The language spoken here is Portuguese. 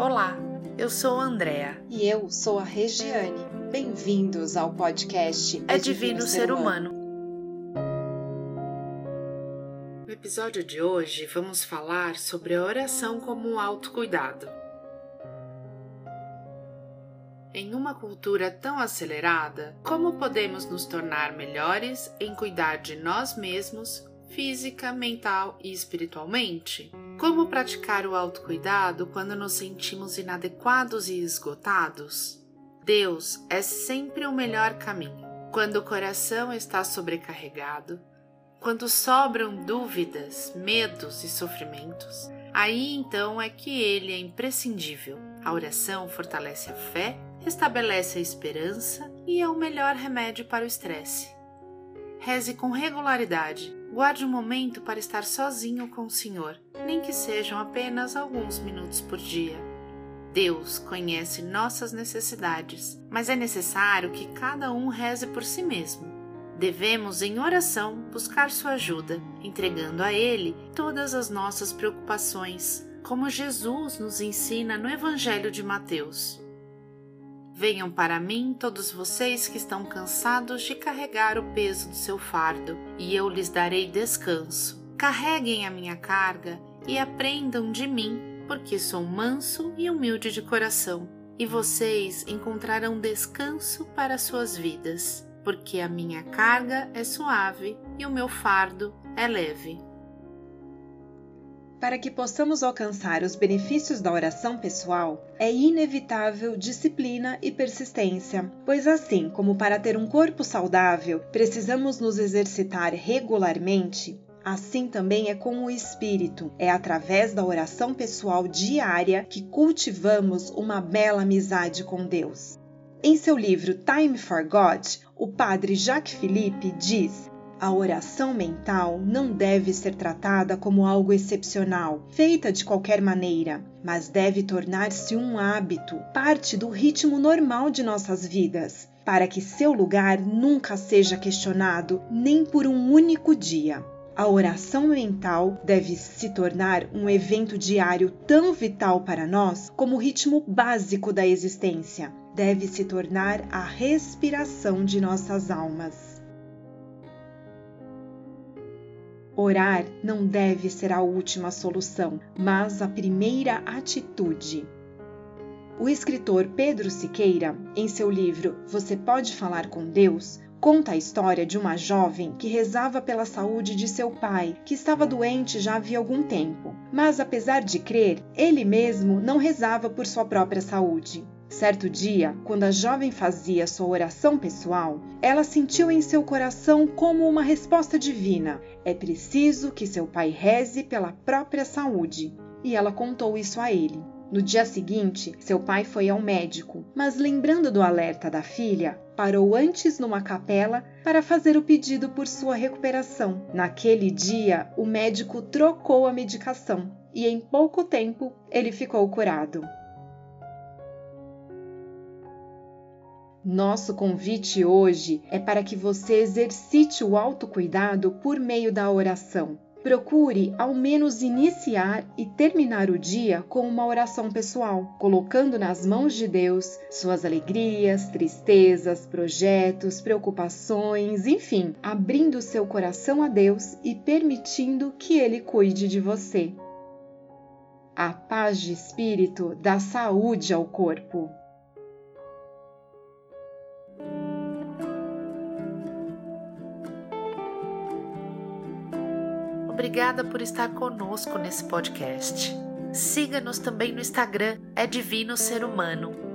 Olá, eu sou a Andrea. E eu sou a Regiane. Bem-vindos ao podcast É Divino Ser Humano. No episódio de hoje, vamos falar sobre a oração como um autocuidado. Em uma cultura tão acelerada, como podemos nos tornar melhores em cuidar de nós mesmos, física, mental e espiritualmente? Como praticar o autocuidado quando nos sentimos inadequados e esgotados? Deus é sempre o melhor caminho. Quando o coração está sobrecarregado, quando sobram dúvidas, medos e sofrimentos, aí então é que ele é imprescindível. A oração fortalece a fé, restabelece a esperança e é o melhor remédio para o estresse. Reze com regularidade. Guarde um momento para estar sozinho com o Senhor, nem que sejam apenas alguns minutos por dia. Deus conhece nossas necessidades, mas é necessário que cada um reze por si mesmo. Devemos, em oração, buscar sua ajuda, entregando a Ele todas as nossas preocupações, como Jesus nos ensina no Evangelho de Mateus. Venham para mim todos vocês que estão cansados de carregar o peso do seu fardo, e eu lhes darei descanso. Carreguem a minha carga e aprendam de mim, porque sou manso e humilde de coração, e vocês encontrarão descanso para suas vidas, porque a minha carga é suave e o meu fardo é leve. Para que possamos alcançar os benefícios da oração pessoal, é inevitável disciplina e persistência, pois, assim como para ter um corpo saudável precisamos nos exercitar regularmente, assim também é com o espírito. É através da oração pessoal diária que cultivamos uma bela amizade com Deus. Em seu livro Time for God, o padre Jacques Philippe diz a oração mental não deve ser tratada como algo excepcional, feita de qualquer maneira, mas deve tornar-se um hábito, parte do ritmo normal de nossas vidas, para que seu lugar nunca seja questionado nem por um único dia. A oração mental deve se tornar um evento diário tão vital para nós como o ritmo básico da existência. Deve se tornar a respiração de nossas almas. Orar não deve ser a última solução, mas a primeira atitude. O escritor Pedro Siqueira, em seu livro Você Pode Falar com Deus, conta a história de uma jovem que rezava pela saúde de seu pai, que estava doente já havia algum tempo. Mas, apesar de crer, ele mesmo não rezava por sua própria saúde. Certo dia, quando a jovem fazia sua oração pessoal, ela sentiu em seu coração como uma resposta divina: é preciso que seu pai reze pela própria saúde. E ela contou isso a ele. No dia seguinte, seu pai foi ao médico, mas lembrando do alerta da filha, parou antes numa capela para fazer o pedido por sua recuperação. Naquele dia, o médico trocou a medicação e em pouco tempo ele ficou curado. Nosso convite hoje é para que você exercite o autocuidado por meio da oração. Procure ao menos iniciar e terminar o dia com uma oração pessoal, colocando nas mãos de Deus suas alegrias, tristezas, projetos, preocupações, enfim, abrindo seu coração a Deus e permitindo que Ele cuide de você. A paz de espírito dá saúde ao corpo. Obrigada por estar conosco nesse podcast. Siga-nos também no Instagram, é Divino Ser Humano